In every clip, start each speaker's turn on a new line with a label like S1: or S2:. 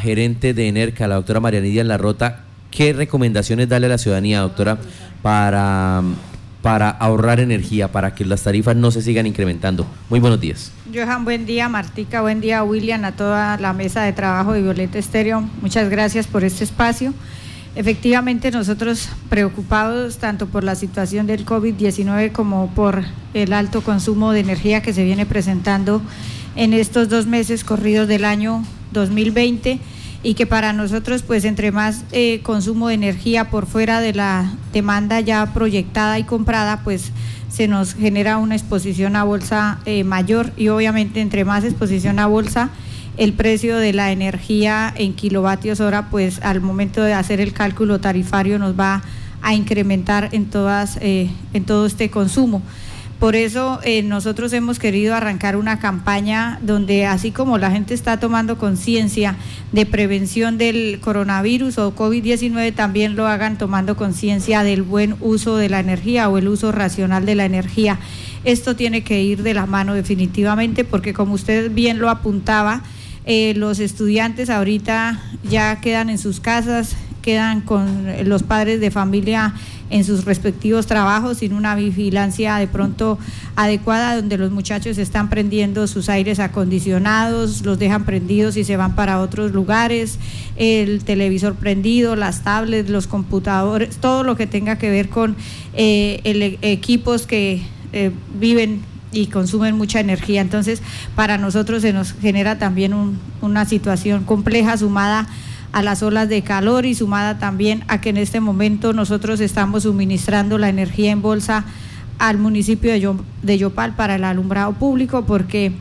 S1: gerente de ENERCA, la doctora María Nidia Larrota, ¿qué recomendaciones darle a la ciudadanía, doctora, para, para ahorrar energía, para que las tarifas no se sigan incrementando? Muy buenos días.
S2: Johan, buen día, Martica, buen día, William, a toda la mesa de trabajo de Violeta Estéreo. Muchas gracias por este espacio. Efectivamente, nosotros preocupados tanto por la situación del COVID-19 como por el alto consumo de energía que se viene presentando en estos dos meses corridos del año 2020 y que para nosotros pues entre más eh, consumo de energía por fuera de la demanda ya proyectada y comprada pues se nos genera una exposición a bolsa eh, mayor y obviamente entre más exposición a bolsa el precio de la energía en kilovatios hora pues al momento de hacer el cálculo tarifario nos va a incrementar en todas eh, en todo este consumo. Por eso eh, nosotros hemos querido arrancar una campaña donde así como la gente está tomando conciencia de prevención del coronavirus o COVID-19, también lo hagan tomando conciencia del buen uso de la energía o el uso racional de la energía. Esto tiene que ir de la mano definitivamente porque como usted bien lo apuntaba, eh, los estudiantes ahorita ya quedan en sus casas, quedan con los padres de familia en sus respectivos trabajos sin una vigilancia de pronto adecuada donde los muchachos están prendiendo sus aires acondicionados, los dejan prendidos y se van para otros lugares, el televisor prendido, las tablets, los computadores, todo lo que tenga que ver con eh, el, equipos que eh, viven y consumen mucha energía. Entonces, para nosotros se nos genera también una situación compleja sumada a las olas de calor y sumada también a que en este momento nosotros estamos suministrando la energía en bolsa al municipio de Yopal para el alumbrado público porque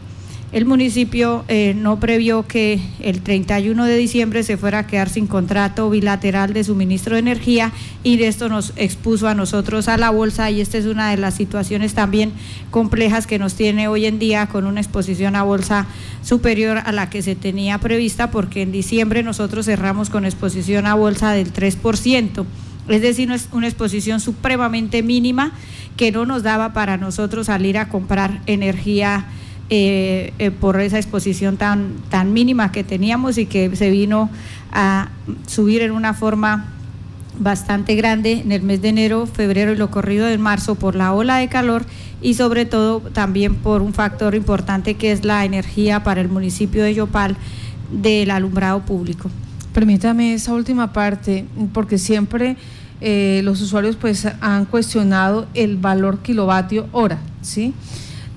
S2: el municipio eh, no previó que el 31 de diciembre se fuera a quedar sin contrato bilateral de suministro de energía y de esto nos expuso a nosotros a la bolsa y esta es una de las situaciones también complejas que nos tiene hoy en día con una exposición a bolsa superior a la que se tenía prevista porque en diciembre nosotros cerramos con exposición a bolsa del 3%. Es decir, una exposición supremamente mínima que no nos daba para nosotros salir a comprar energía eh, eh, por esa exposición tan, tan mínima que teníamos y que se vino a subir en una forma bastante grande en el mes de enero, febrero y lo corrido de marzo por la ola de calor y sobre todo también por un factor importante que es la energía para el municipio de Yopal del alumbrado público.
S3: Permítame esa última parte, porque siempre eh, los usuarios pues han cuestionado el valor kilovatio hora, ¿sí?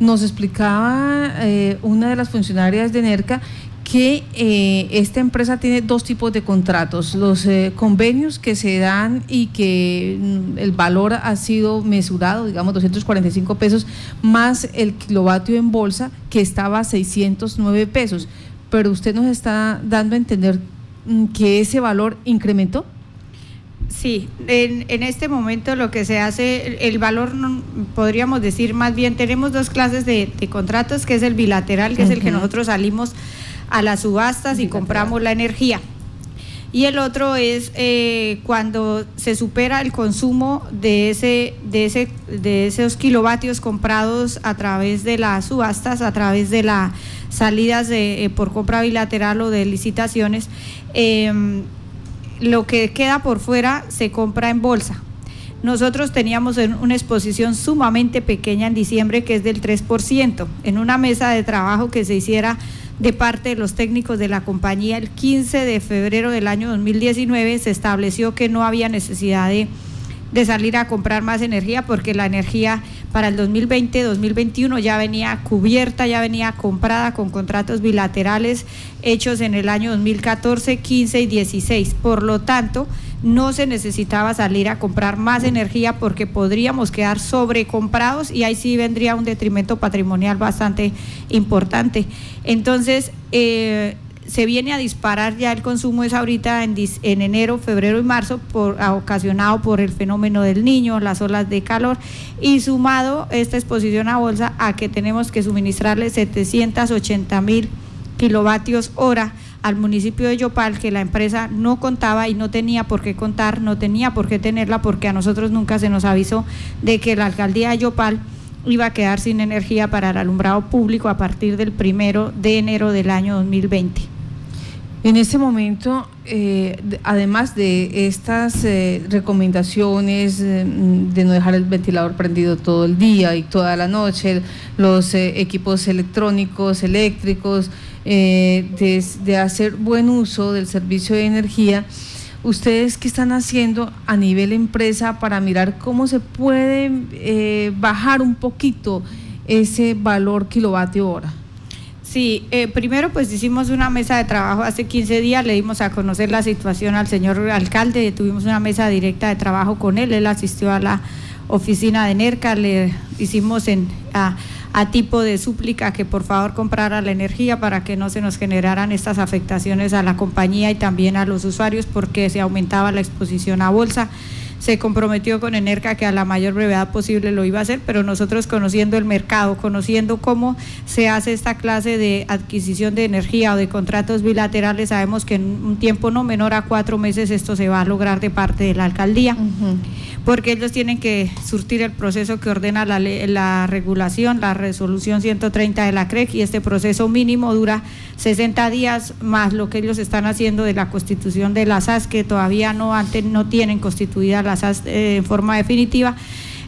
S3: Nos explicaba eh, una de las funcionarias de NERCA que eh, esta empresa tiene dos tipos de contratos, los eh, convenios que se dan y que mm, el valor ha sido mesurado, digamos 245 pesos, más el kilovatio en bolsa que estaba a 609 pesos, pero usted nos está dando a entender mm, que ese valor incrementó.
S2: Sí, en, este momento lo que se hace, el valor, podríamos decir más bien, tenemos dos clases de, contratos, que es el bilateral, que es el que nosotros salimos a las subastas y compramos la energía. Y el otro es eh, cuando se supera el consumo de, ese, de, ese, de esos kilovatios comprados a través de las subastas, a través de las salidas de, eh, por compra bilateral o de licitaciones. Eh, lo que queda por fuera se compra en bolsa. Nosotros teníamos una exposición sumamente pequeña en diciembre que es del 3%, en una mesa de trabajo que se hiciera de parte de los técnicos de la compañía el 15 de febrero del año 2019 se estableció que no había necesidad de de salir a comprar más energía porque la energía para el 2020-2021 ya venía cubierta, ya venía comprada con contratos bilaterales hechos en el año 2014, 15 y 16. Por lo tanto, no se necesitaba salir a comprar más energía porque podríamos quedar sobrecomprados y ahí sí vendría un detrimento patrimonial bastante importante. Entonces, eh, se viene a disparar ya el consumo es ahorita en, en enero, febrero y marzo, por, ocasionado por el fenómeno del niño, las olas de calor, y sumado esta exposición a bolsa a que tenemos que suministrarle 780 mil kilovatios hora al municipio de Yopal que la empresa no contaba y no tenía por qué contar, no tenía por qué tenerla porque a nosotros nunca se nos avisó de que la alcaldía de Yopal iba a quedar sin energía para el alumbrado público a partir del primero de enero del año 2020.
S3: En este momento, eh, además de estas eh, recomendaciones eh, de no dejar el ventilador prendido todo el día y toda la noche, los equipos electrónicos, eléctricos, de, hacer buen uso del servicio de energía, ¿ustedes qué están haciendo a nivel empresa para mirar cómo se puede bajar un poquito ese valor kilovatio hora?
S2: Sí, eh, primero pues hicimos una mesa de trabajo hace 15 días, le dimos a conocer la situación al señor alcalde, tuvimos una mesa directa de trabajo con él, él asistió a la oficina de NERCA, le hicimos en, a, a tipo de súplica que por favor comprara la energía para que no se nos generaran estas afectaciones a la compañía y también a los usuarios porque se aumentaba la exposición a bolsa se comprometió con Enerca que a la mayor brevedad posible lo iba a hacer, pero nosotros conociendo el mercado, conociendo cómo se hace esta clase de adquisición de energía o de contratos bilaterales, sabemos que en un tiempo no menor a cuatro meses esto se va a lograr de parte de la alcaldía, porque ellos tienen que surtir el proceso que ordena la, la regulación, la resolución 130 de la CREC, y este proceso mínimo dura 60 días más lo que ellos están haciendo de la constitución de las SAS, que todavía no, antes, no tienen constituida las SAS eh, en forma definitiva.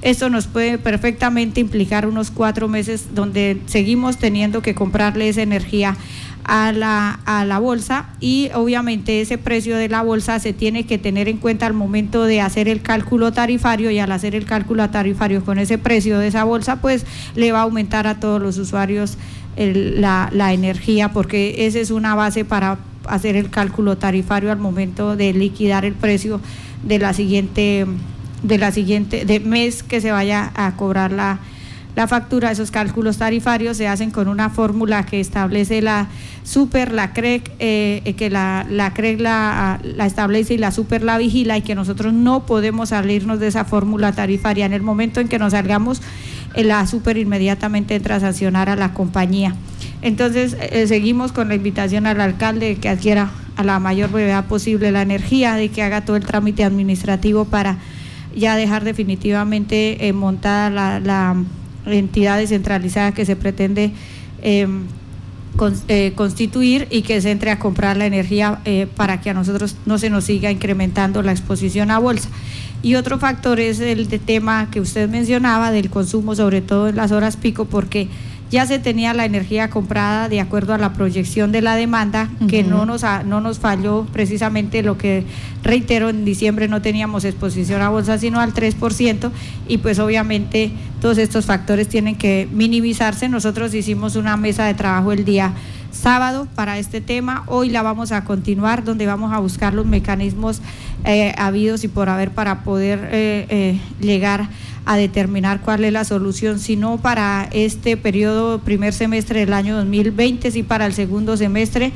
S2: Esto nos puede perfectamente implicar unos cuatro meses donde seguimos teniendo que comprarle esa energía a la, a la bolsa y obviamente ese precio de la bolsa se tiene que tener en cuenta al momento de hacer el cálculo tarifario y al hacer el cálculo tarifario con ese precio de esa bolsa pues le va a aumentar a todos los usuarios la, la energía, porque esa es una base para hacer el cálculo tarifario al momento de liquidar el precio de la siguiente de la siguiente de mes que se vaya a cobrar la, la factura, esos cálculos tarifarios se hacen con una fórmula que establece la super, la CREC, eh, eh, que la, la CREC la, la, establece y la super la vigila y que nosotros no podemos salirnos de esa fórmula tarifaria. En el momento en que nos salgamos, la super inmediatamente entra a sancionar a la compañía. Entonces, eh, seguimos con la invitación al alcalde de que adquiera a la mayor brevedad posible la energía, de que haga todo el trámite administrativo para ya dejar definitivamente eh, montada la, entidad descentralizada que se pretende em, eh, constituir y que se entre a comprar la energía para que a nosotros no se nos siga incrementando la exposición a bolsa. Y otro factor es el de tema que usted mencionaba del consumo, sobre todo en las horas pico, porque ya se tenía la energía comprada de acuerdo a la proyección de la demanda, que no nos, no nos falló precisamente lo que reitero, en diciembre no teníamos exposición a bolsa sino al 3%, y pues obviamente todos estos factores tienen que minimizarse. Nosotros hicimos una mesa de trabajo el día sábado para este tema. Hoy la vamos a continuar, donde vamos a buscar los mecanismos eh, habidos y por haber para poder eh, eh, llegar a determinar cuál es la solución, si no para este periodo primer semestre del año 2020, si para el segundo semestre,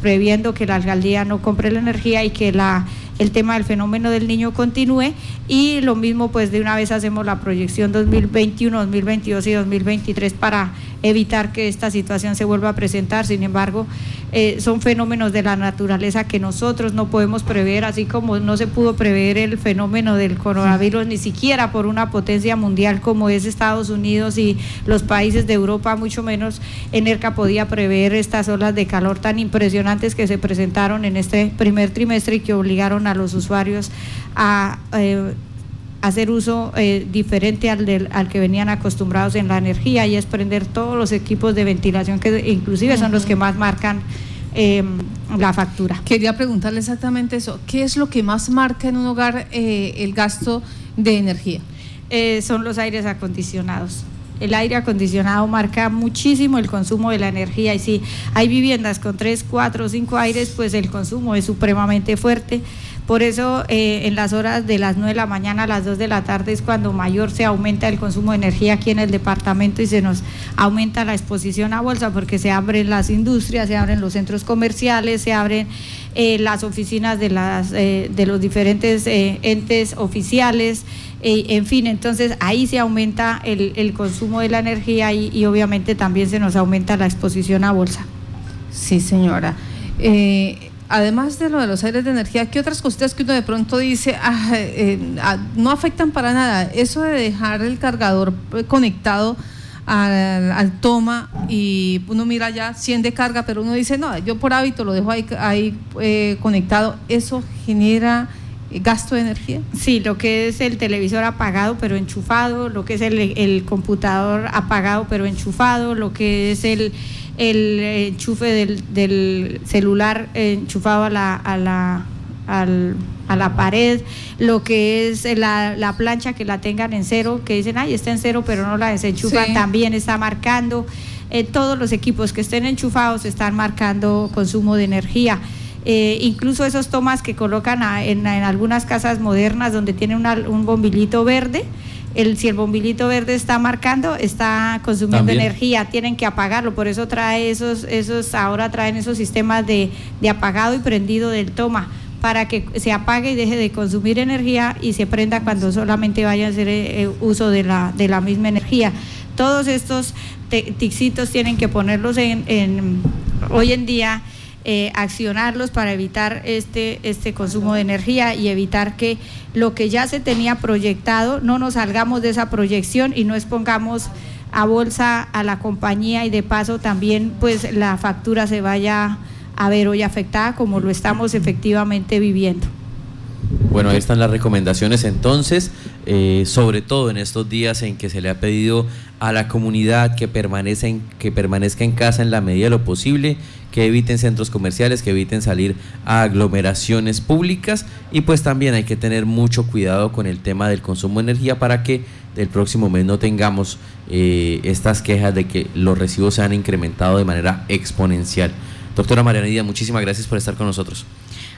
S2: previendo que la alcaldía no compre la energía y que la el tema del fenómeno del niño continúe y lo mismo pues de una vez hacemos la proyección 2021, 2022 y 2023 para evitar que esta situación se vuelva a presentar. Sin embargo, eh, son fenómenos de la naturaleza que nosotros no podemos prever, así como no se pudo prever el fenómeno del coronavirus ni siquiera por una potencia mundial como es Estados Unidos y los países de Europa, mucho menos ENERCA podía prever estas olas de calor tan impresionantes que se presentaron en este primer trimestre y que obligaron a los usuarios a... Eh, hacer uso eh, diferente al, del, al que venían acostumbrados en la energía y es prender todos los equipos de ventilación que inclusive son los que más marcan em, la factura.
S3: Quería preguntarle exactamente eso. ¿Qué es lo que más marca en un hogar eh, el gasto de energía?
S2: Eh, son los aires acondicionados. El aire acondicionado marca muchísimo el consumo de la energía y si hay viviendas con tres, cuatro, cinco aires, pues el consumo es supremamente fuerte. Por eso eh, en las horas de las 9 de la mañana a las 2 de la tarde es cuando mayor se aumenta el consumo de energía aquí en el departamento y se nos aumenta la exposición a bolsa porque se abren las industrias, se abren los centros comerciales, se abren eh, las oficinas de, las, eh, de los diferentes entes oficiales. en fin, entonces ahí se aumenta el, consumo de la energía y, y, obviamente también se nos aumenta la exposición a bolsa.
S3: Sí, señora además de lo de los aires de energía, ¿qué otras cositas que uno de pronto dice ah, eh, ah, no afectan para nada? Eso de dejar el cargador eh, conectado al, toma y uno mira ya 100 de carga, pero uno dice, no, yo por hábito lo dejo ahí, ahí eh, conectado. Eso genera gasto de energía?
S2: Sí, lo que es el televisor apagado pero enchufado, lo que es el, computador apagado pero enchufado, lo que es el, el enchufe del, celular enchufado a la, a la, a la pared, lo que es la, plancha que la tengan en cero, que dicen, ay, está en cero pero no la desenchufan, también está marcando. Eh, todos los equipos que estén enchufados están marcando consumo de energía. Eh, incluso esos tomas que colocan en, algunas casas modernas donde tiene un bombillito verde, el, si el bombillito verde está marcando, está consumiendo energía, tienen que apagarlo, por eso trae esos, esos, ahora traen esos sistemas de, apagado y prendido del toma para que se apague y deje de consumir energía y se prenda cuando solamente vaya a hacer eh, eh, uso de la, de la misma energía. Todos estos tixitos tienen que ponerlos en, en hoy en día eh, accionarlos para evitar este, este consumo de energía y evitar que lo que ya se tenía proyectado no nos salgamos de esa proyección y no expongamos a bolsa a la compañía y de paso también pues la factura se vaya a ver hoy afectada como lo estamos efectivamente viviendo.
S1: Bueno, ahí están las recomendaciones entonces, eh, sobre todo en estos días en que se le ha pedido a la comunidad que, que permanezca en casa en la medida de lo posible, que eviten centros comerciales, que eviten salir a aglomeraciones públicas y pues también hay que tener mucho cuidado con el tema del consumo de energía para que el próximo mes no tengamos eh, estas quejas de que los recibos se han incrementado de manera exponencial. Doctora Mariana muchísimas gracias por estar con nosotros.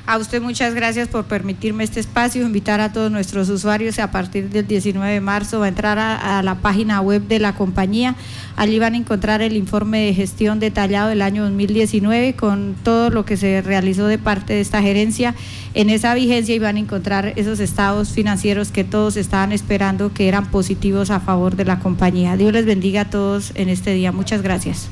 S2: A usted muchas gracias por permitirme este espacio, invitar a todos nuestros usuarios a partir del 19 de marzo a entrar a, la página web de la compañía. Allí van a encontrar el informe de gestión detallado del año 2019 con todo lo que se realizó de parte de esta gerencia en esa vigencia y van a encontrar esos estados financieros que todos estaban esperando que eran positivos a favor de la compañía. Dios les bendiga a todos en este día. Muchas gracias.